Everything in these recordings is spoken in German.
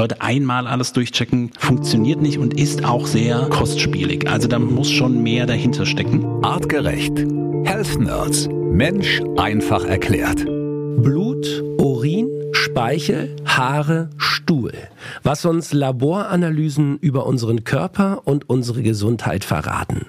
Leute einmal alles durchchecken, funktioniert nicht und ist auch sehr kostspielig. Also da muss schon mehr dahinter stecken. Artgerecht. Health Nerds. Mensch einfach erklärt. Blut, Urin, Speichel, Haare, Stuhl. Was uns Laboranalysen über unseren Körper und unsere Gesundheit verraten.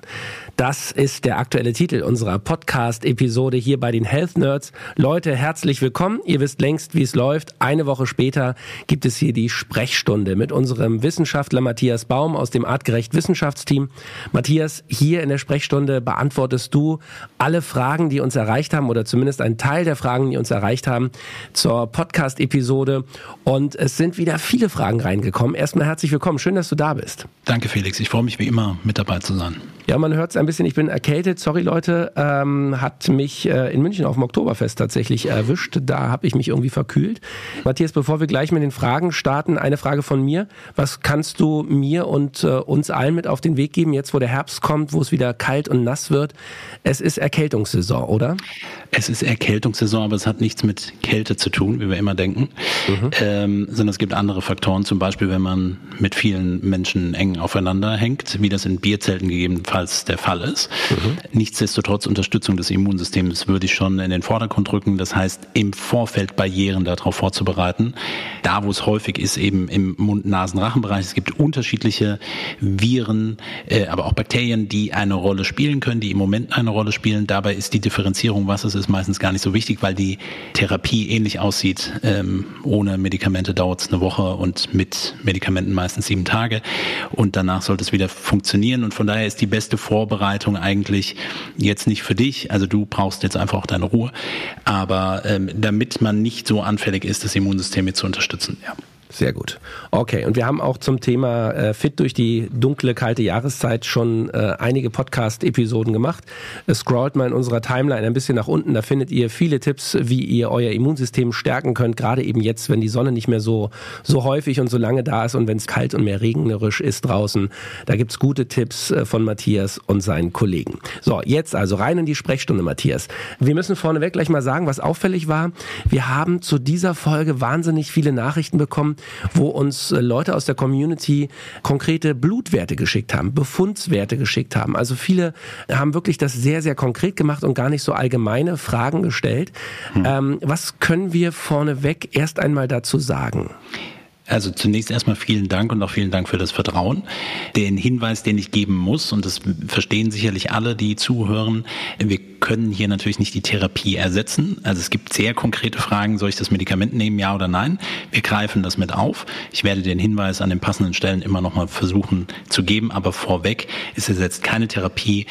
Das ist der aktuelle Titel unserer Podcast-Episode hier bei den Health Nerds. Leute, herzlich willkommen. Ihr wisst längst, wie es läuft. Eine Woche später gibt es hier die Sprechstunde mit unserem Wissenschaftler Matthias Baum aus dem Artgerecht Wissenschaftsteam. Matthias, hier in der Sprechstunde beantwortest du alle Fragen, die uns erreicht haben oder zumindest einen Teil der Fragen, die uns erreicht haben zur Podcast-Episode. Und es sind wieder viele Fragen reingekommen. Erstmal herzlich willkommen. Schön, dass du da bist. Danke, Felix. Ich freue mich wie immer, mit dabei zu sein. Ja, man hört es ein bisschen, ich bin erkältet, sorry Leute, ähm, hat mich äh, in München auf dem Oktoberfest tatsächlich erwischt. Da habe ich mich irgendwie verkühlt. Matthias, bevor wir gleich mit den Fragen starten, eine Frage von mir. Was kannst du mir und äh, uns allen mit auf den Weg geben, jetzt wo der Herbst kommt, wo es wieder kalt und nass wird? Es ist Erkältungssaison, oder? Es ist Erkältungssaison, aber es hat nichts mit Kälte zu tun, wie wir immer denken, mhm. ähm, sondern es gibt andere Faktoren, zum Beispiel wenn man mit vielen Menschen eng aufeinander hängt, wie das in Bierzelten gegebenenfalls der Fall ist. Mhm. Nichtsdestotrotz Unterstützung des Immunsystems würde ich schon in den Vordergrund rücken. Das heißt, im Vorfeld Barrieren darauf vorzubereiten. Da, wo es häufig ist, eben im Mund-Nasen-Rachenbereich. Es gibt unterschiedliche Viren, äh, aber auch Bakterien, die eine Rolle spielen können, die im Moment eine Rolle spielen. Dabei ist die Differenzierung, was es ist, meistens gar nicht so wichtig, weil die Therapie ähnlich aussieht. Ähm, ohne Medikamente dauert es eine Woche und mit Medikamenten meistens sieben Tage. Und danach sollte es wieder funktionieren. Und von daher ist die beste Vorbereitung eigentlich jetzt nicht für dich. Also du brauchst jetzt einfach auch deine Ruhe. Aber ähm, damit man nicht so anfällig ist, das Immunsystem mit zu unterstützen. Ja. Sehr gut. Okay, und wir haben auch zum Thema äh, Fit durch die dunkle, kalte Jahreszeit schon äh, einige Podcast-Episoden gemacht. Scrollt mal in unserer Timeline ein bisschen nach unten. Da findet ihr viele Tipps, wie ihr euer Immunsystem stärken könnt, gerade eben jetzt, wenn die Sonne nicht mehr so, so häufig und so lange da ist und wenn es kalt und mehr regnerisch ist draußen. Da gibt's gute Tipps äh, von Matthias und seinen Kollegen. So, jetzt also rein in die Sprechstunde, Matthias. Wir müssen vorneweg gleich mal sagen, was auffällig war. Wir haben zu dieser Folge wahnsinnig viele Nachrichten bekommen, wo uns äh, Leute aus der Community konkrete Blutwerte geschickt haben, Befundswerte geschickt haben. Also viele haben wirklich das sehr, sehr konkret gemacht und gar nicht so allgemeine Fragen gestellt. Hm. Ähm, was können wir vorneweg erst einmal dazu sagen? Also zunächst erstmal vielen Dank und auch vielen Dank für das Vertrauen. Den Hinweis, den ich geben muss, und das verstehen sicherlich alle, die zuhören, wir können hier natürlich nicht die Therapie ersetzen. Also es gibt sehr konkrete Fragen, soll ich das Medikament nehmen, ja oder nein? Wir greifen das mit auf. Ich werde den Hinweis an den passenden Stellen immer nochmal versuchen zu geben, aber vorweg, es ersetzt keine Therapie,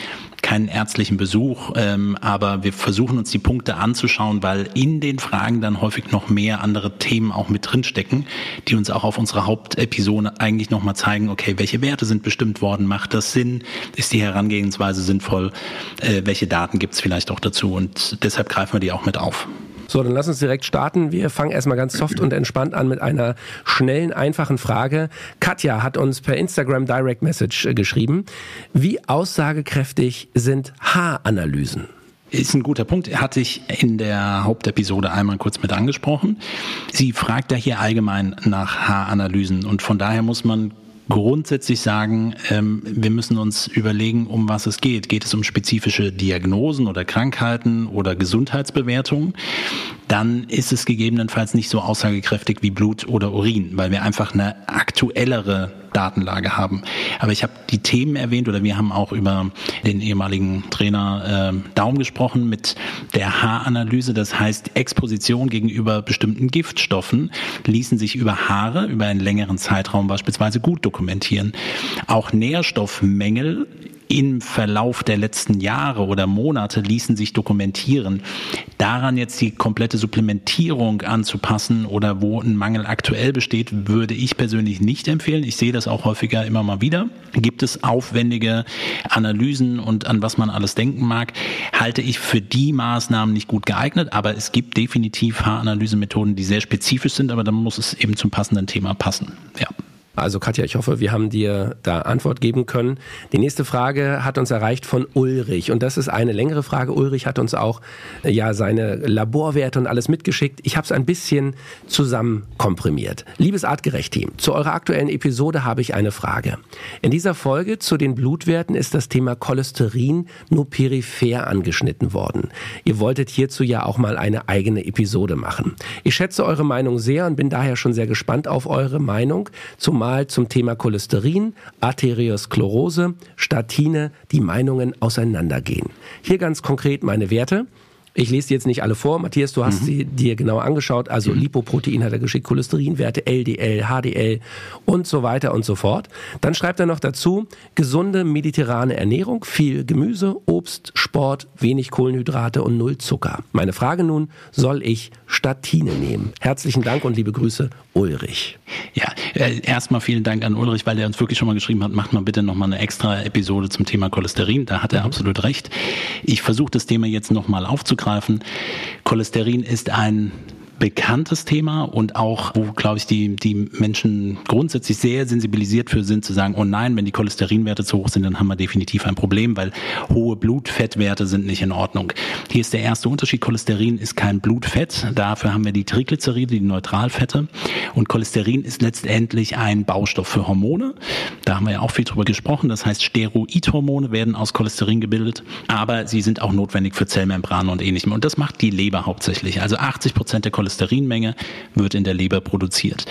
keinen ärztlichen Besuch, ähm, aber wir versuchen uns die Punkte anzuschauen, weil in den Fragen dann häufig noch mehr andere Themen auch mit drinstecken, die uns auch auf unserer Hauptepisode eigentlich nochmal zeigen, okay, welche Werte sind bestimmt worden, macht das Sinn, ist die Herangehensweise sinnvoll, äh, welche Daten gibt es vielleicht auch dazu und deshalb greifen wir die auch mit auf. So, dann lass uns direkt starten. Wir fangen erstmal ganz soft und entspannt an mit einer schnellen, einfachen Frage. Katja hat uns per Instagram Direct Message äh, geschrieben. Wie aussagekräftig sind Haaranalysen? Ist ein guter Punkt. Hatte ich in der Hauptepisode einmal kurz mit angesprochen. Sie fragt ja hier allgemein nach Haaranalysen und von daher muss man grundsätzlich sagen, ähm, wir müssen uns überlegen, um was es geht. Geht es um spezifische Diagnosen oder Krankheiten oder Gesundheitsbewertungen? Dann ist es gegebenenfalls nicht so aussagekräftig wie Blut oder Urin, weil wir einfach eine aktuellere Datenlage haben. Aber ich habe die Themen erwähnt oder wir haben auch über den ehemaligen Trainer äh, Daum gesprochen mit der Haaranalyse. Das heißt, Exposition gegenüber bestimmten Giftstoffen ließen sich über Haare über einen längeren Zeitraum beispielsweise gut dokumentieren. Auch Nährstoffmängel im Verlauf der letzten Jahre oder Monate ließen sich dokumentieren. Daran jetzt die komplette Supplementierung anzupassen oder wo ein Mangel aktuell besteht, würde ich persönlich nicht empfehlen. Ich sehe das auch häufiger immer mal wieder. Gibt es aufwendige Analysen und an was man alles denken mag, halte ich für die Maßnahmen nicht gut geeignet, aber es gibt definitiv Haaranalysemethoden, die sehr spezifisch sind, aber dann muss es eben zum passenden Thema passen. Ja. Also Katja, ich hoffe, wir haben dir da Antwort geben können. Die nächste Frage hat uns erreicht von Ulrich und das ist eine längere Frage. Ulrich hat uns auch äh, ja seine Laborwerte und alles mitgeschickt. Ich habe es ein bisschen zusammen komprimiert. Liebes Artgerecht-Team, zu eurer aktuellen Episode habe ich eine Frage. In dieser Folge zu den Blutwerten ist das Thema Cholesterin nur peripher angeschnitten worden. Ihr wolltet hierzu ja auch mal eine eigene Episode machen. Ich schätze eure Meinung sehr und bin daher schon sehr gespannt auf eure Meinung, zumal zum Thema Cholesterin, Arteriosklerose, Statine die Meinungen auseinandergehen. Hier ganz konkret meine Werte. Ich lese jetzt nicht alle vor. Matthias, du hast mhm. sie dir genau angeschaut. Also mhm. Lipoprotein hat er geschickt, Cholesterinwerte, LDL, HDL und so weiter und so fort. Dann schreibt er noch dazu, gesunde mediterrane Ernährung, viel Gemüse, Obst, Sport, wenig Kohlenhydrate und null Zucker. Meine Frage nun, soll ich Statine nehmen? Herzlichen Dank und liebe Grüße, Ulrich. Ja, äh, erstmal vielen Dank an Ulrich, weil er uns wirklich schon mal geschrieben hat, macht mal bitte nochmal eine extra Episode zum Thema Cholesterin. Da hat er mhm. absolut recht. Ich versuche das Thema jetzt nochmal aufzugreifen. Cholesterin ist ein bekanntes Thema und auch, wo, glaube ich, die, die Menschen grundsätzlich sehr sensibilisiert für sind, zu sagen, oh nein, wenn die Cholesterinwerte zu hoch sind, dann haben wir definitiv ein Problem, weil hohe Blutfettwerte sind nicht in Ordnung. Hier ist der erste Unterschied. Cholesterin ist kein Blutfett. Dafür haben wir die Triglyceride, die Neutralfette. Und Cholesterin ist letztendlich ein Baustoff für Hormone. Da haben wir ja auch viel drüber gesprochen. Das heißt, Steroidhormone werden aus Cholesterin gebildet, aber sie sind auch notwendig für Zellmembranen und ähnlichem. Und das macht die Leber hauptsächlich. Also 80 Prozent der Cholesterin Cholesterinmenge wird in der Leber produziert.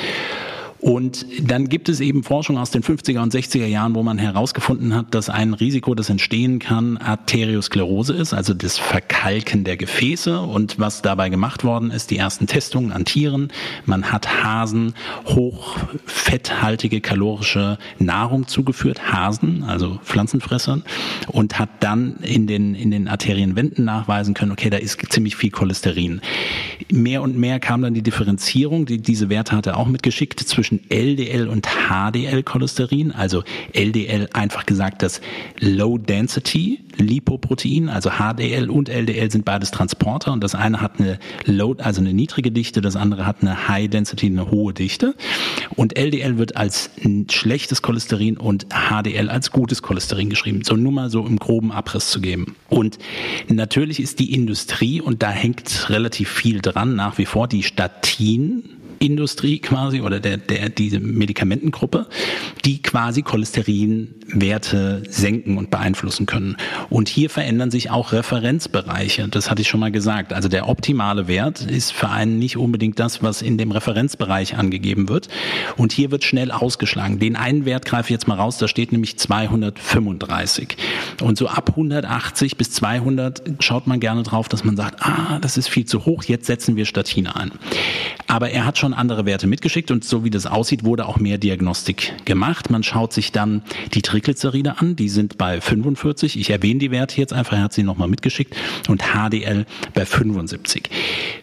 Und dann gibt es eben Forschung aus den 50er und 60er Jahren, wo man herausgefunden hat, dass ein Risiko, das entstehen kann, Arteriosklerose ist, also das Verkalken der Gefäße. Und was dabei gemacht worden ist, die ersten Testungen an Tieren. Man hat Hasen hochfetthaltige kalorische Nahrung zugeführt, Hasen, also Pflanzenfressern, und hat dann in den, in den Arterienwänden nachweisen können, okay, da ist ziemlich viel Cholesterin. Mehr und mehr kam dann die Differenzierung, die, diese Werte hat er auch mitgeschickt, zwischen zwischen LDL und HDL-Cholesterin. Also LDL einfach gesagt das Low Density Lipoprotein, also HDL und LDL sind beides Transporter und das eine hat eine Low, also eine niedrige Dichte, das andere hat eine High Density, eine hohe Dichte. Und LDL wird als schlechtes Cholesterin und HDL als gutes Cholesterin geschrieben. So nur mal so im groben Abriss zu geben. Und natürlich ist die Industrie und da hängt relativ viel dran nach wie vor die Statin Industrie quasi oder der, der, diese Medikamentengruppe, die quasi Cholesterinwerte senken und beeinflussen können. Und hier verändern sich auch Referenzbereiche. Das hatte ich schon mal gesagt. Also der optimale Wert ist für einen nicht unbedingt das, was in dem Referenzbereich angegeben wird. Und hier wird schnell ausgeschlagen. Den einen Wert greife ich jetzt mal raus, da steht nämlich 235. Und so ab 180 bis 200 schaut man gerne drauf, dass man sagt, ah, das ist viel zu hoch, jetzt setzen wir Statine ein. Aber er hat schon andere Werte mitgeschickt und so wie das aussieht, wurde auch mehr Diagnostik gemacht. Man schaut sich dann die Triglyceride an, die sind bei 45. Ich erwähne die Werte jetzt einfach, er hat sie nochmal mitgeschickt und HDL bei 75.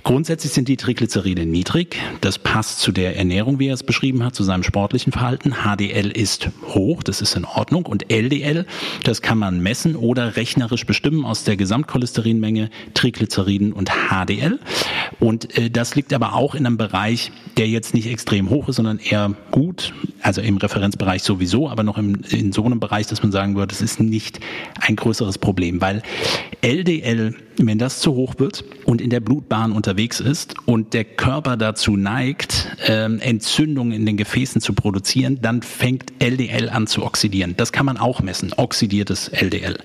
Grundsätzlich sind die Triglyceride niedrig. Das passt zu der Ernährung, wie er es beschrieben hat, zu seinem sportlichen Verhalten. HDL ist hoch, das ist in Ordnung und LDL, das kann man messen oder rechnerisch bestimmen aus der Gesamtcholesterinmenge, Triglyceriden und HDL. Und äh, das liegt aber auch in einem Bereich, der jetzt nicht extrem hoch ist, sondern eher gut, also im Referenzbereich sowieso, aber noch im, in so einem Bereich, dass man sagen würde, es ist nicht ein größeres Problem, weil LDL, wenn das zu hoch wird und in der Blutbahn unterwegs ist und der Körper dazu neigt, ähm, Entzündungen in den Gefäßen zu produzieren, dann fängt LDL an zu oxidieren. Das kann man auch messen, oxidiertes LDL.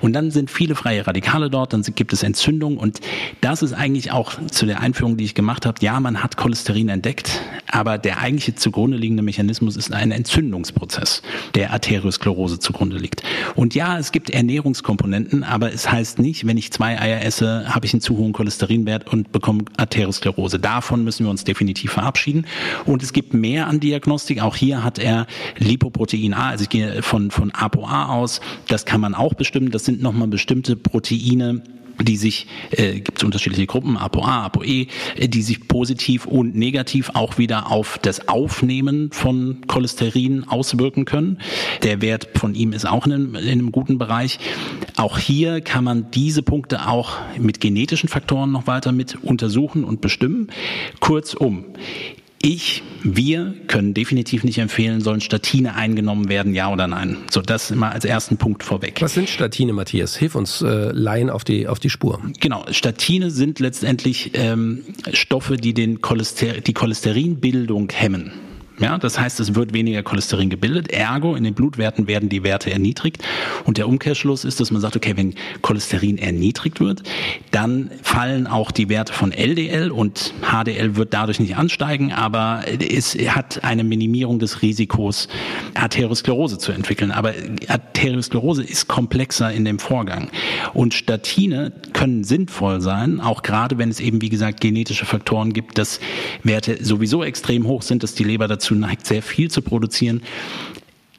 Und dann sind viele freie Radikale dort, dann gibt es Entzündungen und das ist eigentlich auch zu der Einführung, die ich gemacht habe. Ja, man hat Cholesterin entdeckt, aber der eigentliche zugrunde liegende Mechanismus ist ein Entzündungsprozess, der Arteriosklerose zugrunde liegt. Und ja, es gibt Ernährungskomponenten, aber es heißt nicht, wenn ich zwei Eier esse, habe ich einen zu hohen Cholesterinwert und bekomme Arteriosklerose. Davon müssen wir uns definitiv verabschieden. Und es gibt mehr an Diagnostik. Auch hier hat er Lipoprotein A, also ich gehe von, von ApoA aus. Das kann man auch bestimmen. Das sind nochmal bestimmte Proteine, die sich, äh, gibt es unterschiedliche Gruppen, ApoA, ApoE, die sich positiv und negativ auch wieder auf das Aufnehmen von Cholesterin auswirken können. Der Wert von ihm ist auch in einem, in einem guten Bereich. Auch hier kann man diese Punkte auch mit genetischen Faktoren noch weiter mit untersuchen und bestimmen. Kurzum, Ich, wir können definitiv nicht empfehlen, sollen Statine eingenommen werden, ja oder nein. So, das immer als ersten Punkt vorweg. Was sind Statine, Matthias? Hilf uns äh, Laien auf die, auf die Spur. Genau, Statine sind letztendlich ähm, Stoffe, die den Cholester die Cholesterinbildung hemmen. Ja, das heißt, es wird weniger Cholesterin gebildet, ergo in den Blutwerten werden die Werte erniedrigt. Und der Umkehrschluss ist, dass man sagt, okay, wenn Cholesterin erniedrigt wird, dann fallen auch die Werte von LDL und HDL wird dadurch nicht ansteigen, aber es hat eine Minimierung des Risikos, Arteriosklerose zu entwickeln. Aber Arteriosklerose ist komplexer in dem Vorgang. Und Statine können sinnvoll sein, auch gerade wenn es eben, wie gesagt, genetische Faktoren gibt, dass Werte sowieso extrem hoch sind, dass die Leber dazu dazu neigt, sehr viel zu produzieren.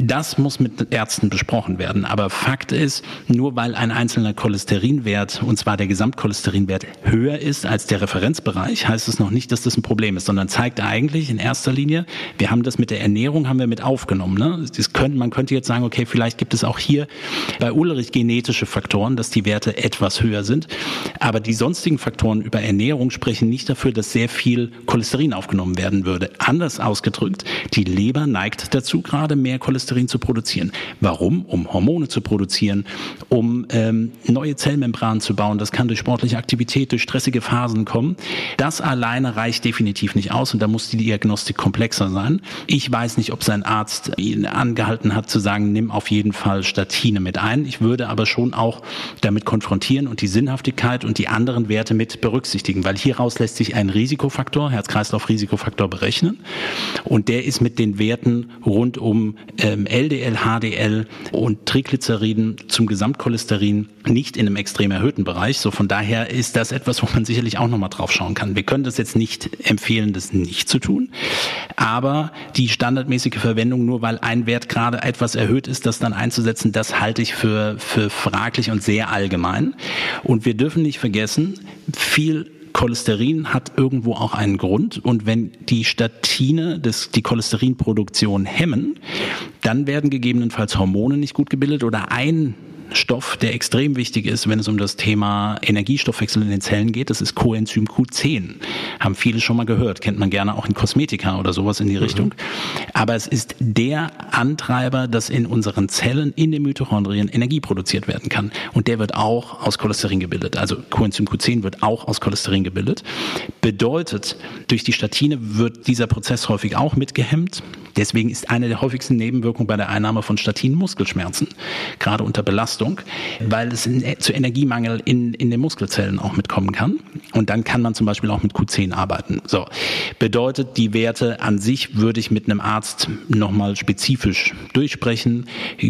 Das muss mit Ärzten besprochen werden. Aber Fakt ist, nur weil ein einzelner Cholesterinwert, und zwar der Gesamtcholesterinwert, höher ist als der Referenzbereich, heißt es noch nicht, dass das ein Problem ist, sondern zeigt eigentlich in erster Linie, wir haben das mit der Ernährung haben wir mit aufgenommen. Ne? Das können, man könnte jetzt sagen, okay, vielleicht gibt es auch hier bei Ulrich genetische Faktoren, dass die Werte etwas höher sind. Aber die sonstigen Faktoren über Ernährung sprechen nicht dafür, dass sehr viel Cholesterin aufgenommen werden würde. Anders ausgedrückt, die Leber neigt dazu, gerade mehr Cholesterin Cholesterin zu produzieren. Warum? Um Hormone zu produzieren, um ähm, neue Zellmembranen zu bauen. Das kann durch sportliche Aktivität, durch stressige Phasen kommen. Das alleine reicht definitiv nicht aus und da muss die Diagnostik komplexer sein. Ich weiß nicht, ob sein Arzt ihn angehalten hat zu sagen, nimm auf jeden Fall Statine mit ein. Ich würde aber schon auch damit konfrontieren und die Sinnhaftigkeit und die anderen Werte mit berücksichtigen, weil hieraus lässt sich ein Risikofaktor, Herz-Kreislauf-Risikofaktor berechnen und der ist mit den Werten rund um ähm, LDL, HDL und Triglyceriden zum Gesamtcholesterin nicht in einem extrem erhöhten Bereich. So von daher ist das etwas, wo man sicherlich auch nochmal drauf schauen kann. Wir können das jetzt nicht empfehlen, das nicht zu tun. Aber die standardmäßige Verwendung, nur weil ein Wert gerade etwas erhöht ist, das dann einzusetzen, das halte ich für, für fraglich und sehr allgemein. Und wir dürfen nicht vergessen, viel Cholesterin hat irgendwo auch einen Grund. Und wenn die Statine das, die Cholesterinproduktion hemmen, dann werden gegebenenfalls Hormone nicht gut gebildet oder ein Stoff, der extrem wichtig ist, wenn es um das Thema Energiestoffwechsel in den Zellen geht. Das ist Coenzym Q10. Haben viele schon mal gehört, kennt man gerne auch in Kosmetika oder sowas in die mhm. Richtung. Aber es ist der Antreiber, dass in unseren Zellen, in den Mitochondrien Energie produziert werden kann. Und der wird auch aus Cholesterin gebildet. Also Coenzym Q10 wird auch aus Cholesterin gebildet. Bedeutet, durch die Statine wird dieser Prozess häufig auch mitgehemmt. Deswegen ist eine der häufigsten Nebenwirkungen bei der Einnahme von Statinen Muskelschmerzen, gerade unter Belastung, weil es in, zu Energiemangel in, in den Muskelzellen auch mitkommen kann. Und dann kann man zum Beispiel auch mit Q10 arbeiten. So bedeutet, die Werte an sich würde ich mit einem Arzt nochmal spezifisch durchsprechen,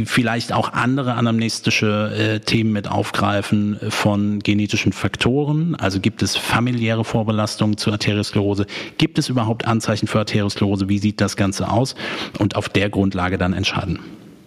vielleicht auch andere anamnestische äh, Themen mit aufgreifen von genetischen Faktoren. Also gibt es familiäre Vorbelastungen zur Arteriosklerose? Gibt es überhaupt Anzeichen für Arteriosklerose? Wie sieht das Ganze aus? Und auf der Grundlage dann entscheiden.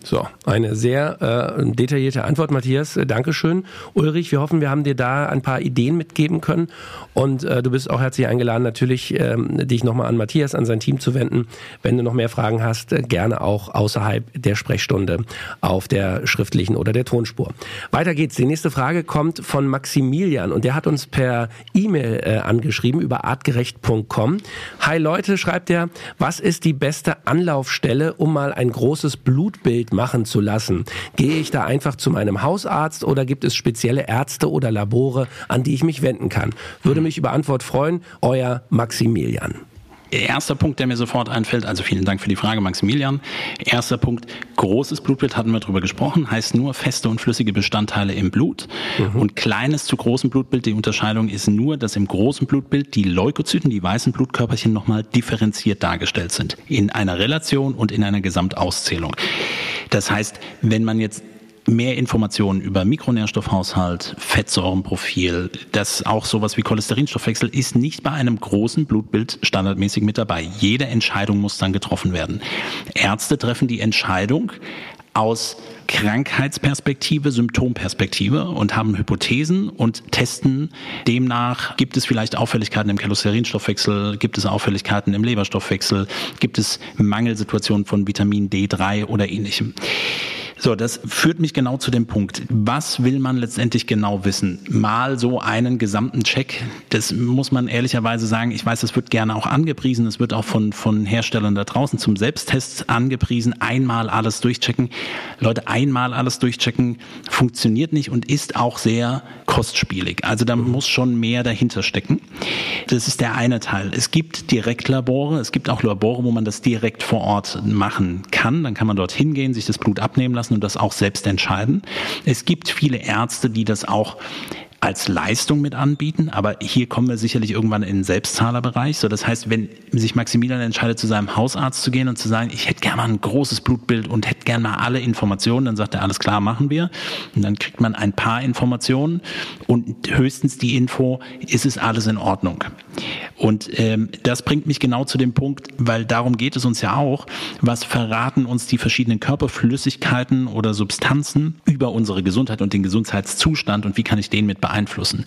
So, eine sehr äh, detaillierte Antwort, Matthias. Äh, Dankeschön. Ulrich, wir hoffen, wir haben dir da ein paar Ideen mitgeben können. Und äh, du bist auch herzlich eingeladen, natürlich ähm, dich nochmal an Matthias, an sein Team zu wenden. Wenn du noch mehr Fragen hast, äh, gerne auch außerhalb der Sprechstunde auf der schriftlichen oder der Tonspur. Weiter geht's. Die nächste Frage kommt von Maximilian und der hat uns per E-Mail äh, angeschrieben über artgerecht.com. Hi Leute, schreibt er, was ist die beste Anlaufstelle, um mal ein großes Blutbild machen zu lassen? Gehe ich da einfach zu meinem Hausarzt oder gibt es spezielle Ärzte oder Labore, an die ich mich wenden kann? Würde mich über Antwort freuen. Euer Maximilian. Erster Punkt, der mir sofort einfällt, also vielen Dank für die Frage, Maximilian. Erster Punkt, großes Blutbild hatten wir drüber gesprochen, heißt nur feste und flüssige Bestandteile im Blut. Mhm. Und kleines zu großem Blutbild, die Unterscheidung ist nur, dass im großen Blutbild die Leukozyten, die weißen Blutkörperchen nochmal differenziert dargestellt sind. In einer Relation und in einer Gesamtauszählung. Das heißt, wenn man jetzt mehr Informationen über Mikronährstoffhaushalt, Fettsäurenprofil, das auch sowas wie Cholesterinstoffwechsel ist nicht bei einem großen Blutbild standardmäßig mit dabei. Jede Entscheidung muss dann getroffen werden. Ärzte treffen die Entscheidung aus Krankheitsperspektive, Symptomperspektive und haben Hypothesen und testen demnach, gibt es vielleicht Auffälligkeiten im Cholesterinstoffwechsel, gibt es Auffälligkeiten im Leberstoffwechsel, gibt es Mangelsituationen von Vitamin D3 oder ähnlichem. So, das führt mich genau zu dem Punkt. Was will man letztendlich genau wissen? Mal so einen gesamten Check. Das muss man ehrlicherweise sagen. Ich weiß, das wird gerne auch angepriesen. Es wird auch von, von Herstellern da draußen zum Selbsttest angepriesen. Einmal alles durchchecken. Leute, einmal alles durchchecken funktioniert nicht und ist auch sehr kostspielig. Also da muss schon mehr dahinter stecken. Das ist der eine Teil. Es gibt Direktlabore. Es gibt auch Labore, wo man das direkt vor Ort machen kann. Dann kann man dort hingehen, sich das Blut abnehmen lassen lassen und das auch selbst entscheiden. Es gibt viele Ärzte, die das auch als Leistung mit anbieten, aber hier kommen wir sicherlich irgendwann in den Selbstzahlerbereich. So, das heißt, wenn sich Maximilian entscheidet, zu seinem Hausarzt zu gehen und zu sagen, ich hätte gerne mal ein großes Blutbild und hätte gerne mal alle Informationen, dann sagt er, alles klar, machen wir. Und dann kriegt man ein paar Informationen und höchstens die Info, ist es alles in Ordnung. Und ähm, das bringt mich genau zu dem Punkt, weil darum geht es uns ja auch, was verraten uns die verschiedenen Körperflüssigkeiten oder Substanzen über unsere Gesundheit und den Gesundheitszustand und wie kann ich den mit beeinflussen beeinflussen.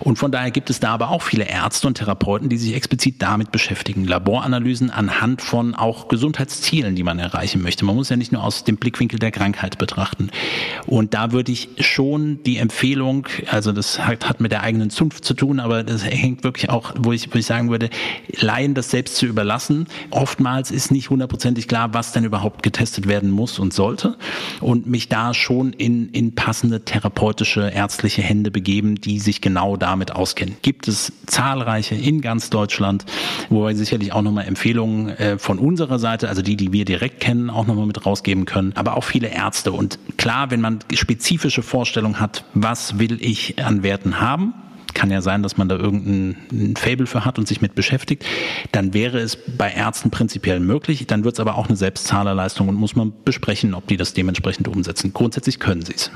Und von daher gibt es da aber auch viele Ärzte und Therapeuten, die sich explizit damit beschäftigen. Laboranalysen anhand von auch Gesundheitszielen, die man erreichen möchte. Man muss ja nicht nur aus dem Blickwinkel der Krankheit betrachten. Und da würde ich schon die Empfehlung, also das hat, hat mit der eigenen Zunft zu tun, aber das hängt wirklich auch, wo ich, wo ich sagen würde, Laien das selbst zu überlassen. Oftmals ist nicht hundertprozentig klar, was denn überhaupt getestet werden muss und sollte. Und mich da schon in, in passende therapeutische, ärztliche Hände begeben geben, die sich genau damit auskennen. Gibt es zahlreiche in ganz Deutschland, wo wir sicherlich auch nochmal Empfehlungen äh, von unserer Seite, also die, die wir direkt kennen, auch nochmal mit rausgeben können, aber auch viele Ärzte. Und klar, wenn man spezifische Vorstellungen hat, was will ich an Werten haben, kann ja sein, dass man da irgendein Fable für hat und sich mit beschäftigt, dann wäre es bei Ärzten prinzipiell möglich. Dann wird es aber auch eine Selbstzahlerleistung und muss man besprechen, ob die das dementsprechend umsetzen. Grundsätzlich können sie es.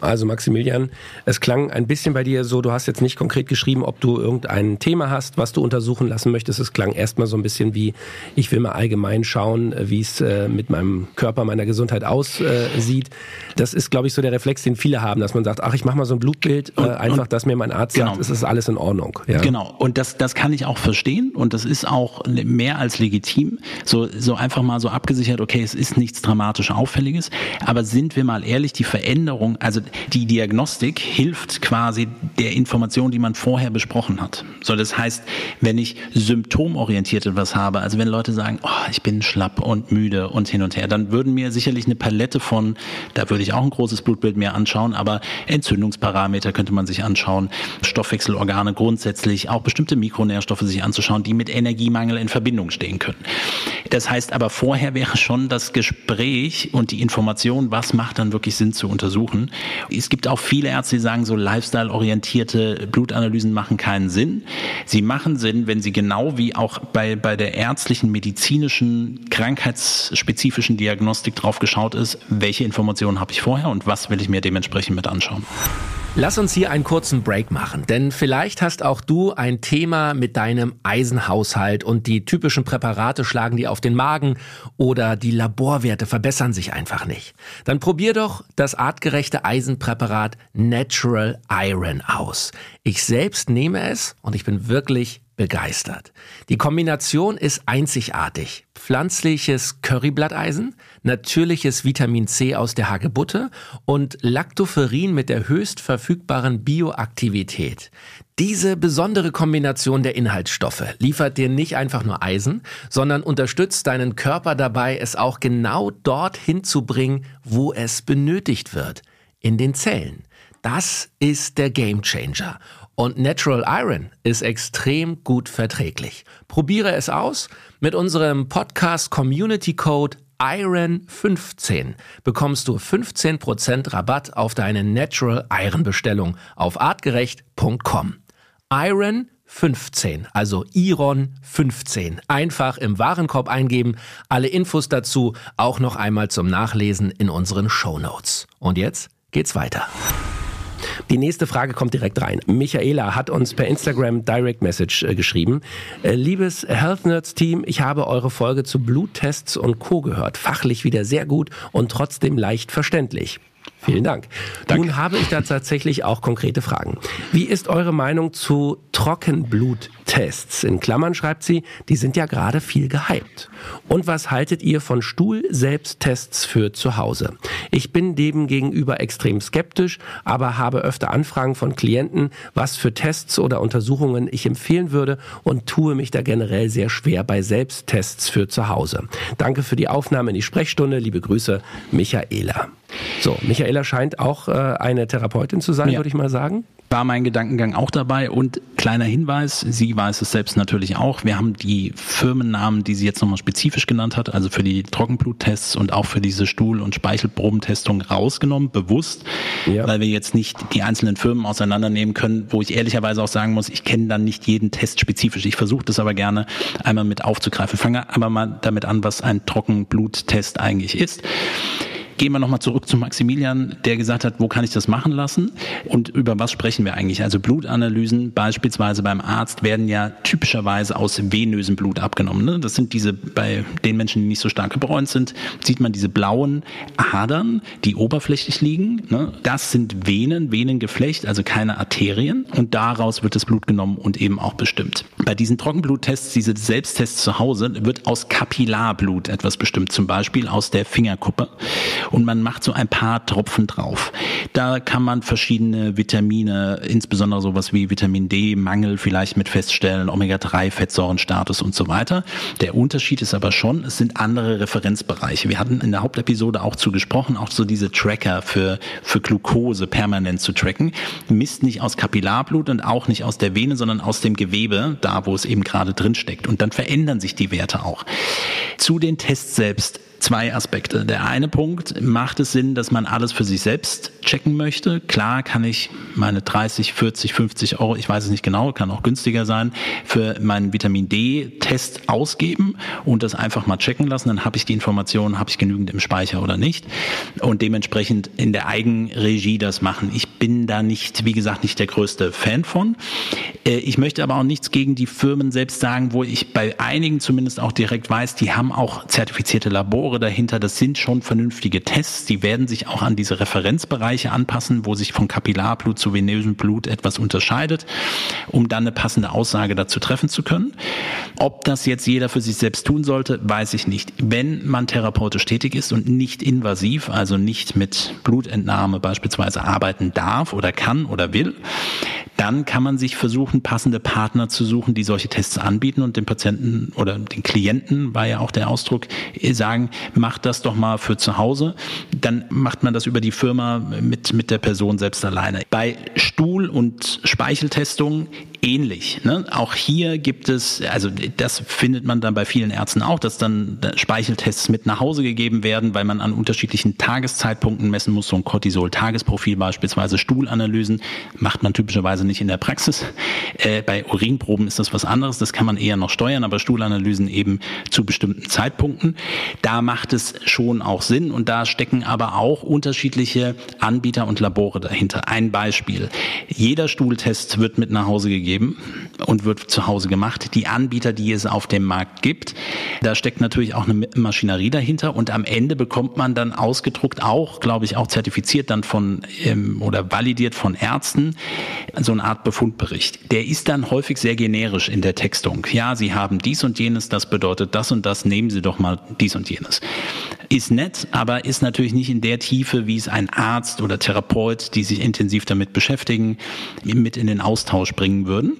Also Maximilian, es klang ein bisschen bei dir so, du hast jetzt nicht konkret geschrieben, ob du irgendein Thema hast, was du untersuchen lassen möchtest. Es klang erstmal so ein bisschen wie, ich will mal allgemein schauen, wie es äh, mit meinem Körper, meiner Gesundheit aussieht. das ist, glaube ich, so der Reflex, den viele haben, dass man sagt, ach, ich mache mal so ein Blutbild, äh, einfach, und, dass mir mein Arzt genau. sagt, es ist alles in Ordnung. Ja? Genau, und das, das kann ich auch verstehen und das ist auch mehr als legitim. So, so einfach mal so abgesichert, okay, es ist nichts dramatisch Auffälliges, aber sind wir mal ehrlich, die Veränderung, also die Diagnostik hilft quasi der Information, die man vorher besprochen hat. So, das heißt, wenn ich symptomorientiert etwas habe, also wenn Leute sagen, oh, ich bin schlapp und müde und hin und her, dann würden mir sicherlich eine Palette von, da würde ich auch ein großes Blutbild mir anschauen, aber Entzündungsparameter könnte man sich anschauen, Stoffwechselorgane grundsätzlich, auch bestimmte Mikronährstoffe sich anzuschauen, die mit Energiemangel in Verbindung stehen können. Das heißt aber vorher wäre schon das Gespräch und die Information, was macht dann wirklich Sinn zu untersuchen. Es gibt auch viele Ärzte, die sagen, so lifestyle-orientierte Blutanalysen machen keinen Sinn. Sie machen Sinn, wenn sie genau wie auch bei, bei der ärztlichen, medizinischen, krankheitsspezifischen Diagnostik drauf geschaut ist, welche Informationen habe ich vorher und was will ich mir dementsprechend mit anschauen. Lass uns hier einen kurzen Break machen, denn vielleicht hast auch du ein Thema mit deinem Eisenhaushalt und die typischen Präparate schlagen dir auf den Magen oder die Laborwerte verbessern sich einfach nicht. Dann probier doch das artgerechte Eisenpräparat Natural Iron aus. Ich selbst nehme es und ich bin wirklich begeistert. Die Kombination ist einzigartig. Pflanzliches Curryblatteisen, natürliches Vitamin C aus der Hagebutte und Lactoferrin mit der höchst verfügbaren Bioaktivität. Diese besondere Kombination der Inhaltsstoffe liefert dir nicht einfach nur Eisen, sondern unterstützt deinen Körper dabei, es auch genau dorthin zu bringen, wo es benötigt wird, in den Zellen. Das ist der Gamechanger. Und Natural Iron ist extrem gut verträglich. Probiere es aus. Mit unserem Podcast Community Code IRON15 bekommst du 15% Rabatt auf deine Natural Iron Bestellung auf artgerecht.com. Iron 15, also Iron 15. Einfach im Warenkorb eingeben. Alle Infos dazu auch noch einmal zum Nachlesen in unseren Show Notes. Und jetzt geht's weiter. Die nächste Frage kommt direkt rein. Michaela hat uns per Instagram Direct Message äh, geschrieben. Äh, liebes Health Nerds Team, ich habe eure Folge zu Bluttests und Co. gehört. Fachlich wieder sehr gut und trotzdem leicht verständlich. Vielen Dank. Danke. Nun habe ich da tatsächlich auch konkrete Fragen. Wie ist eure Meinung zu Trockenbluttests? In Klammern schreibt sie, die sind ja gerade viel gehypt. Und was haltet ihr von Stuhl-Selbsttests für zu Hause? Ich bin dem gegenüber extrem skeptisch, aber habe öfter Anfragen von Klienten, was für Tests oder Untersuchungen ich empfehlen würde und tue mich da generell sehr schwer bei Selbsttests für zu Hause. Danke für die Aufnahme in die Sprechstunde. Liebe Grüße, Michaela. So, Michaela scheint auch äh, eine Therapeutin zu sein, ja. würde ich mal sagen. War mein Gedankengang auch dabei und kleiner Hinweis, sie weiß es selbst natürlich auch. Wir haben die Firmennamen, die sie jetzt nochmal spezifisch genannt hat, also für die Trockenbluttests und auch für diese Stuhl- und Speichelprobentestung rausgenommen, bewusst, ja. weil wir jetzt nicht die einzelnen Firmen auseinandernehmen können, wo ich ehrlicherweise auch sagen muss, ich kenne dann nicht jeden Test spezifisch. Ich versuche das aber gerne einmal mit aufzugreifen. Fange aber mal damit an, was ein Trockenbluttest eigentlich ist. Gehen wir nochmal zurück zu Maximilian, der gesagt hat, wo kann ich das machen lassen und über was sprechen wir eigentlich? Also Blutanalysen beispielsweise beim Arzt werden ja typischerweise aus venösem Blut abgenommen. Ne? Das sind diese, bei den Menschen, die nicht so stark gebräunt sind, sieht man diese blauen Adern, die oberflächlich liegen. Ne? Das sind Venen, Venengeflecht, also keine Arterien und daraus wird das Blut genommen und eben auch bestimmt. Bei diesen Trockenbluttests, diese Selbsttests zu Hause, wird aus Kapillarblut etwas bestimmt, zum Beispiel aus der Fingerkuppe und man macht so ein paar Tropfen drauf. Da kann man verschiedene Vitamine, insbesondere sowas wie Vitamin D, Mangel vielleicht mit feststellen, Omega-3-Fettsäurenstatus und so weiter. Der Unterschied ist aber schon, es sind andere Referenzbereiche. Wir hatten in der Hauptepisode auch zugesprochen, auch so diese Tracker für, für Glucose permanent zu tracken. Misst nicht aus Kapillarblut und auch nicht aus der Vene, sondern aus dem Gewebe, da wo es eben gerade drin steckt. Und dann verändern sich die Werte auch. Zu den Tests selbst zwei Aspekte. Der eine Punkt, macht es Sinn, dass man alles für sich selbst checken möchte? Klar kann ich meine 30, 40, 50 Euro, ich weiß es nicht genau, kann auch günstiger sein, für meinen Vitamin D-Test ausgeben und das einfach mal checken lassen. Dann habe ich die Informationen, habe ich genügend im Speicher oder nicht und dementsprechend in der Eigenregie das machen. Ich bin da nicht, wie gesagt, nicht der größte Fan von. Äh, ich möchte aber auch nichts gegen die Firmen selbst sagen, wo ich bei einigen zumindest auch direkt weiß, die haben auch zertifizierte Labore Labore dahinter, das sind schon vernünftige Tests. Die werden sich auch an diese Referenzbereiche anpassen, wo sich von Kapillarblut zu venösem Blut etwas unterscheidet, um dann eine passende Aussage dazu treffen zu können. Ob das jetzt jeder für sich selbst tun sollte, weiß ich nicht. Wenn man therapeutisch tätig ist und nicht invasiv, also nicht mit Blutentnahme beispielsweise arbeiten darf oder kann oder will, dann kann man sich versuchen, passende Partner zu suchen, die solche Tests anbieten und den Patienten oder den Klienten, war ja auch der Ausdruck, sagen, mach das doch mal für zu Hause. Dann macht man das über die Firma mit, mit der Person selbst alleine. Bei Stuhl- und Speicheltestungen ähnlich. Ne? Auch hier gibt es, also das findet man dann bei vielen Ärzten auch, dass dann Speicheltests mit nach Hause gegeben werden, weil man an unterschiedlichen Tageszeitpunkten messen muss. So ein Cortisol-Tagesprofil beispielsweise, Stuhlanalysen macht man typischerweise nicht in der Praxis. Äh, bei Urinproben ist das was anderes, das kann man eher noch steuern, aber Stuhlanalysen eben zu bestimmten Zeitpunkten. Da macht es schon auch Sinn und da stecken aber auch unterschiedliche Anbieter und Labore dahinter. Ein Beispiel. Jeder Stuhltest wird mit nach Hause gegeben und wird zu Hause gemacht. Die Anbieter, die es auf dem Markt gibt, da steckt natürlich auch eine Maschinerie dahinter und am Ende bekommt man dann ausgedruckt auch, glaube ich, auch zertifiziert dann von ähm, oder validiert von Ärzten so eine Art Befundbericht. Der ist dann häufig sehr generisch in der Textung. Ja, Sie haben dies und jenes, das bedeutet das und das, nehmen Sie doch mal dies und jenes. Ist nett, aber ist natürlich nicht in der Tiefe, wie es ein Arzt oder Therapeut, die sich intensiv damit beschäftigen, mit in den Austausch bringen würden.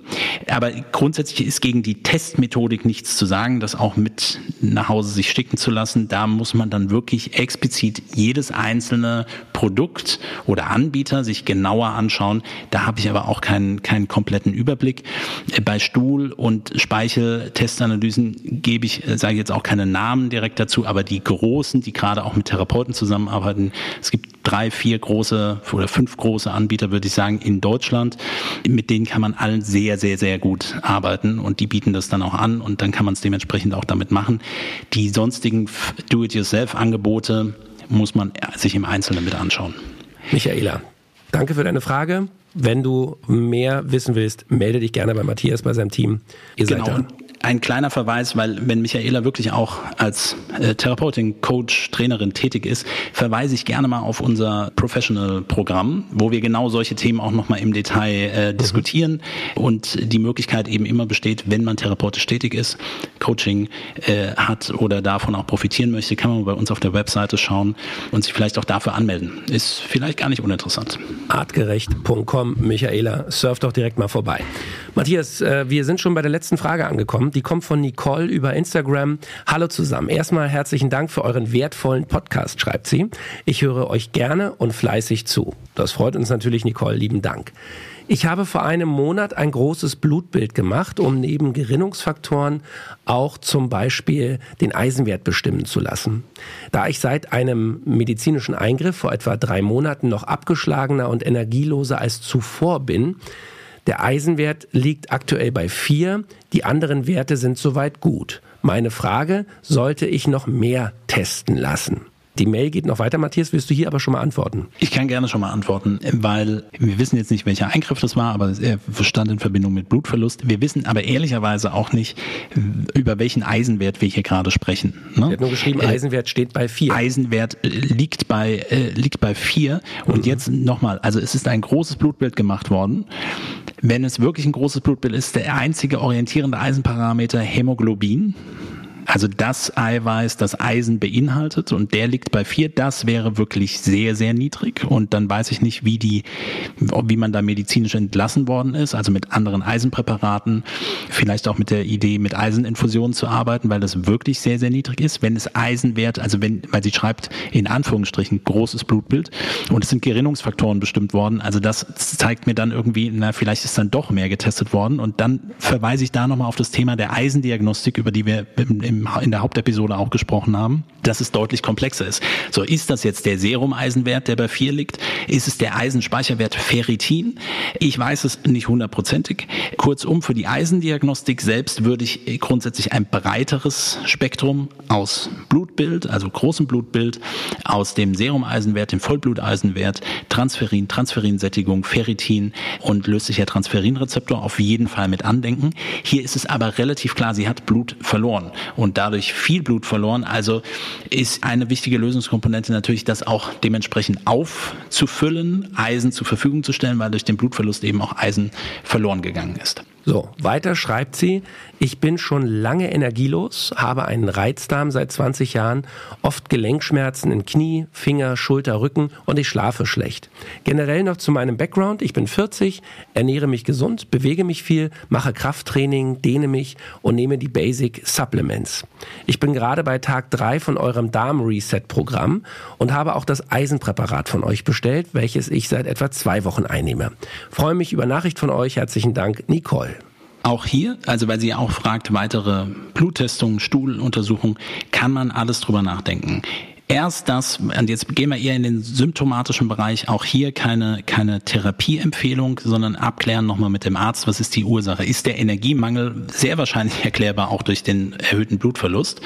Aber grundsätzlich ist gegen die Testmethodik nichts zu sagen, das auch mit nach Hause sich sticken zu lassen. Da muss man dann wirklich explizit jedes einzelne Produkt oder Anbieter sich genauer anschauen. Da habe ich aber auch keinen, keinen kompletten Überblick. Bei Stuhl- und Speicheltestanalysen gebe ich, sage ich jetzt auch keine Namen direkt dazu, aber die großen, die gerade auch mit Therapeuten zusammenarbeiten. Es gibt drei, vier große oder fünf große Anbieter, würde ich sagen, in Deutschland. Mit denen kann man allen sehr, sehr, sehr gut arbeiten und die bieten das dann auch an und dann kann man es dementsprechend auch damit machen. Die sonstigen Do-it-yourself-Angebote muss man sich im Einzelnen mit anschauen. Michaela, danke für deine Frage. Wenn du mehr wissen willst, melde dich gerne bei Matthias, bei seinem Team. Ihr genau. seid da ein kleiner Verweis, weil wenn Michaela wirklich auch als äh, Therapeutin, Coach, Trainerin tätig ist, verweise ich gerne mal auf unser Professional-Programm, wo wir genau solche Themen auch nochmal im Detail äh, mhm. diskutieren und die Möglichkeit eben immer besteht, wenn man therapeutisch tätig ist, Coaching äh, hat oder davon auch profitieren möchte, kann man bei uns auf der Webseite schauen und sich vielleicht auch dafür anmelden. Ist vielleicht gar nicht uninteressant. Artgerecht.com, Michaela, surf doch direkt mal vorbei. Matthias, äh, wir sind schon bei der letzten Frage angekommen. Die kommt von Nicole über Instagram. Hallo zusammen. Erstmal herzlichen Dank für euren wertvollen Podcast, schreibt sie. Ich höre euch gerne und fleißig zu. Das freut uns natürlich, Nicole. Lieben Dank. Ich habe vor einem Monat ein großes Blutbild gemacht, um neben Gerinnungsfaktoren auch zum Beispiel den Eisenwert bestimmen zu lassen. Da ich seit einem medizinischen Eingriff vor etwa drei Monaten noch abgeschlagener und energieloser als zuvor bin, der Eisenwert liegt aktuell bei vier. Die anderen Werte sind soweit gut. Meine Frage, sollte ich noch mehr testen lassen? Die Mail geht noch weiter, Matthias. Willst du hier aber schon mal antworten? Ich kann gerne schon mal antworten, weil wir wissen jetzt nicht, welcher Eingriff das war, aber er stand in Verbindung mit Blutverlust. Wir wissen aber ehrlicherweise auch nicht, über welchen Eisenwert wir hier gerade sprechen. Ne? Er hat nur geschrieben, äh, Eisenwert steht bei vier. Eisenwert äh, liegt bei, äh, liegt bei vier. Und mhm. jetzt nochmal, also es ist ein großes Blutbild gemacht worden. Wenn es wirklich ein großes Blutbild ist, der einzige orientierende Eisenparameter Hämoglobin also das Eiweiß, das Eisen beinhaltet und der liegt bei vier, das wäre wirklich sehr, sehr niedrig. Und dann weiß ich nicht, wie die, wie man da medizinisch entlassen worden ist, also mit anderen Eisenpräparaten, vielleicht auch mit der Idee, mit Eiseninfusionen zu arbeiten, weil das wirklich sehr, sehr niedrig ist. Wenn es Eisenwert, also wenn, weil sie schreibt in Anführungsstrichen großes Blutbild und es sind Gerinnungsfaktoren bestimmt worden, also das zeigt mir dann irgendwie, na, vielleicht ist dann doch mehr getestet worden. Und dann verweise ich da nochmal auf das Thema der Eisendiagnostik, über die wir im, im im, in der Hauptepisode auch gesprochen haben, dass es deutlich komplexer ist. So, ist das jetzt der Serumeisenwert, der bei 4 liegt? Ist es der Eisenspeicherwert Ferritin? Ich weiß es nicht hundertprozentig. Kurzum, für die Eisendiagnostik selbst würde ich grundsätzlich ein breiteres Spektrum aus Blutbild, also großem Blutbild, aus dem Serumeisenwert, dem Vollbluteisenwert, Transferin, Transferinsättigung, Ferritin und löslicher Transferinrezeptor auf jeden Fall mit andenken. Hier ist es aber relativ klar, sie hat Blut verloren. Und und dadurch viel Blut verloren. Also ist eine wichtige Lösungskomponente natürlich, das auch dementsprechend aufzufüllen, Eisen zur Verfügung zu stellen, weil durch den Blutverlust eben auch Eisen verloren gegangen ist. So, weiter schreibt sie, ich bin schon lange energielos, habe einen Reizdarm seit 20 Jahren, oft Gelenkschmerzen in Knie, Finger, Schulter, Rücken und ich schlafe schlecht. Generell noch zu meinem Background, ich bin 40, ernähre mich gesund, bewege mich viel, mache Krafttraining, dehne mich und nehme die Basic Supplements. Ich bin gerade bei Tag 3 von eurem Darm-Reset-Programm und habe auch das Eisenpräparat von euch bestellt, welches ich seit etwa zwei Wochen einnehme. Freue mich über Nachricht von euch. Herzlichen Dank, Nicole. Auch hier, also weil sie auch fragt, weitere Bluttestungen, Stuhluntersuchungen, kann man alles drüber nachdenken erst das, und jetzt gehen wir eher in den symptomatischen Bereich, auch hier keine, keine Therapieempfehlung, sondern abklären nochmal mit dem Arzt, was ist die Ursache. Ist der Energiemangel sehr wahrscheinlich erklärbar auch durch den erhöhten Blutverlust?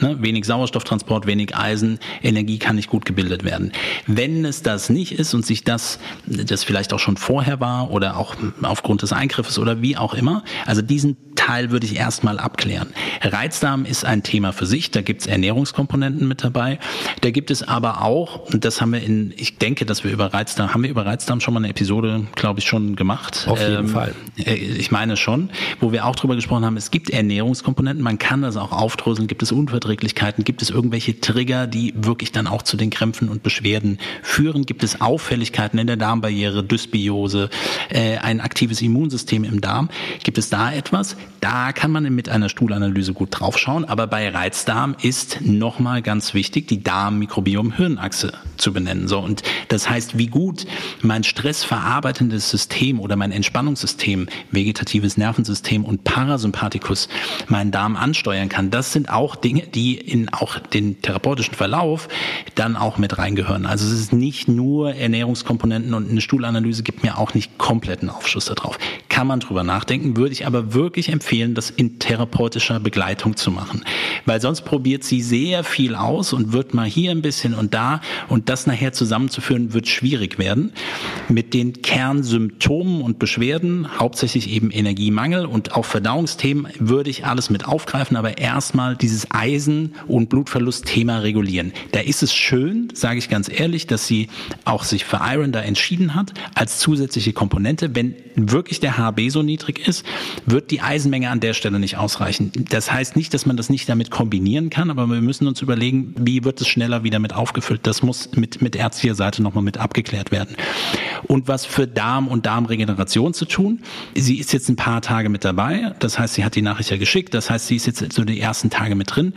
Ne? Wenig Sauerstofftransport, wenig Eisen, Energie kann nicht gut gebildet werden. Wenn es das nicht ist und sich das, das vielleicht auch schon vorher war oder auch aufgrund des Eingriffes oder wie auch immer, also diesen Teil würde ich erstmal abklären. Reizdarm ist ein Thema für sich, da gibt es Ernährungskomponenten mit dabei. Da gibt es aber auch, und das haben wir in, ich denke, dass wir über Reizdarm, haben wir über Reizdarm schon mal eine Episode, glaube ich, schon gemacht. Auf jeden ähm, Fall. Äh, ich meine schon, wo wir auch drüber gesprochen haben, es gibt Ernährungskomponenten, man kann das auch aufdröseln, gibt es Unverträglichkeiten, gibt es irgendwelche Trigger, die wirklich dann auch zu den Krämpfen und Beschwerden führen, gibt es Auffälligkeiten in der Darmbarriere, Dysbiose, äh, ein aktives Immunsystem im Darm, gibt es da etwas? Da kann man mit einer Stuhlanalyse gut draufschauen, aber bei Reizdarm ist nochmal ganz wichtig, die Darm-Mikrobiom-Hirnachse zu benennen. So, und das heißt, wie gut mein stressverarbeitendes System oder mein Entspannungssystem, vegetatives Nervensystem und Parasympathikus meinen Darm ansteuern kann, das sind auch Dinge, die in auch den therapeutischen Verlauf dann auch mit reingehören. Also es ist nicht nur Ernährungskomponenten und eine Stuhlanalyse gibt mir auch nicht kompletten Aufschluss darauf. kann man drüber nachdenken, würde ich aber wirklich empfehlen, das in therapeutischer Begleitung zu machen. Weil sonst probiert sie sehr viel aus und wird mal hier ein bisschen und da und das nachher zusammenzuführen, wird schwierig werden. Mit den Kernsymptomen und Beschwerden, hauptsächlich eben Energiemangel und auch Verdauungsthemen, würde ich alles mit aufgreifen, aber erstmal dieses Eisen- und Blutverlustthema regulieren. Da ist es schön, sage ich ganz ehrlich, dass sie auch sich für Iron da entschieden hat, als zusätzliche Komponente. Wenn wirklich der HB so niedrig ist, wird die Eisenmenge an der Stelle nicht ausreichen. Das heißt nicht, dass man das nicht damit kombinieren kann, aber wir müssen uns überlegen, wie wird es schneller wieder mit aufgefüllt. Das muss mit, mit ärztlicher Seite nochmal mit abgeklärt werden. Und was für Darm und Darmregeneration zu tun. Sie ist jetzt ein paar Tage mit dabei. Das heißt, sie hat die Nachricht ja geschickt. Das heißt, sie ist jetzt so die ersten Tage mit drin.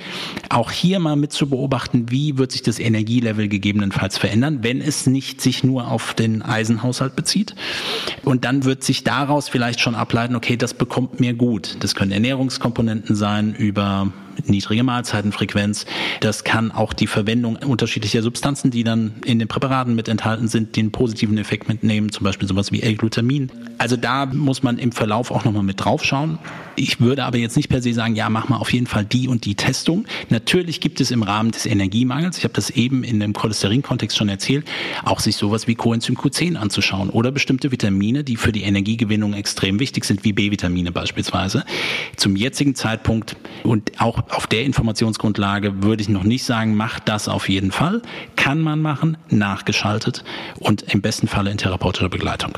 Auch hier mal mit zu beobachten, wie wird sich das Energielevel gegebenenfalls verändern, wenn es nicht sich nur auf den Eisenhaushalt bezieht. Und dann wird sich daraus vielleicht schon ableiten, okay, das bekommt mir gut. Das können Ernährungskomponenten sein über niedrige Mahlzeitenfrequenz. Das kann auch die Verwendung unterschiedlicher Substanzen, die dann in den Präparaten mit enthalten sind, den positiven Effekt mitnehmen, zum Beispiel sowas wie L-Glutamin. Also da muss man im Verlauf auch nochmal mit drauf schauen. Ich würde aber jetzt nicht per se sagen, ja, mach mal auf jeden Fall die und die Testung. Natürlich gibt es im Rahmen des Energiemangels, ich habe das eben in dem Cholesterin-Kontext schon erzählt, auch sich sowas wie Coenzym Q10 anzuschauen oder bestimmte Vitamine, die für die Energiegewinnung extrem wichtig sind, wie B-Vitamine beispielsweise. Zum jetzigen Zeitpunkt und auch auf der Informationsgrundlage würde ich noch nicht sagen, macht das auf jeden Fall. Kann man machen, nachgeschaltet und im besten Falle in therapeutischer Begleitung.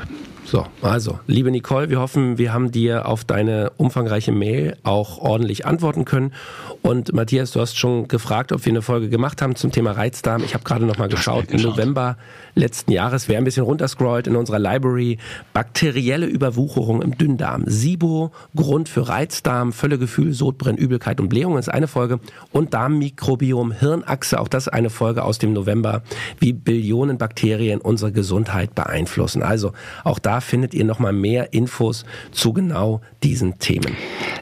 So, also, liebe Nicole, wir hoffen, wir haben dir auf deine umfangreiche Mail auch ordentlich antworten können. Und Matthias, du hast schon gefragt, ob wir eine Folge gemacht haben zum Thema Reizdarm. Ich habe gerade noch mal geschaut. Im November letzten Jahres, wer ein bisschen runterscrollt in unserer Library, bakterielle Überwucherung im Dünndarm. SIBO, Grund für Reizdarm, Völlegefühl, Sodbrennen, Übelkeit und Blähung ist eine Folge. Und Darmmikrobiom, Hirnachse, auch das eine Folge aus dem November, wie Billionen Bakterien unsere Gesundheit beeinflussen. Also auch da findet ihr nochmal mehr Infos zu genau diesen Themen.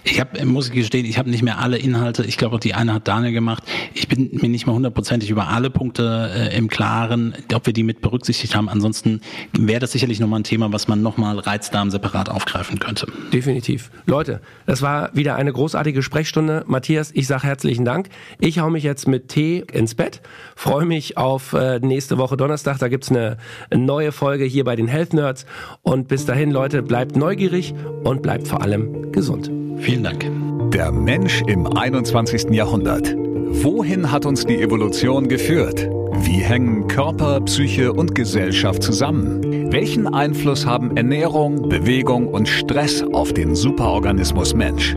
Ich habe, muss ich gestehen, ich habe nicht mehr alle Inhalte. Ich glaube, die eine hat Daniel gemacht. Ich bin mir nicht mal hundertprozentig über alle Punkte äh, im Klaren, ob wir die mit berücksichtigt haben. Ansonsten wäre das sicherlich nochmal ein Thema, was man nochmal Reizdarm separat aufgreifen könnte. Definitiv. Leute, das war wieder eine großartige Sprechstunde. Matthias, ich sage herzlichen Dank. Ich hau mich jetzt mit Tee ins Bett, freue mich auf äh, nächste Woche Donnerstag. Da gibt's eine neue Folge hier bei den Health Nerds. Und bis dahin, Leute, bleibt neugierig und bleibt vor allem gesund. Vielen Dank. Der Mensch im 21. Jahrhundert. Wohin hat uns die Evolution geführt? Wie hängen Körper, Psyche und Gesellschaft zusammen? Welchen Einfluss haben Ernährung, Bewegung und Stress auf den Superorganismus Mensch?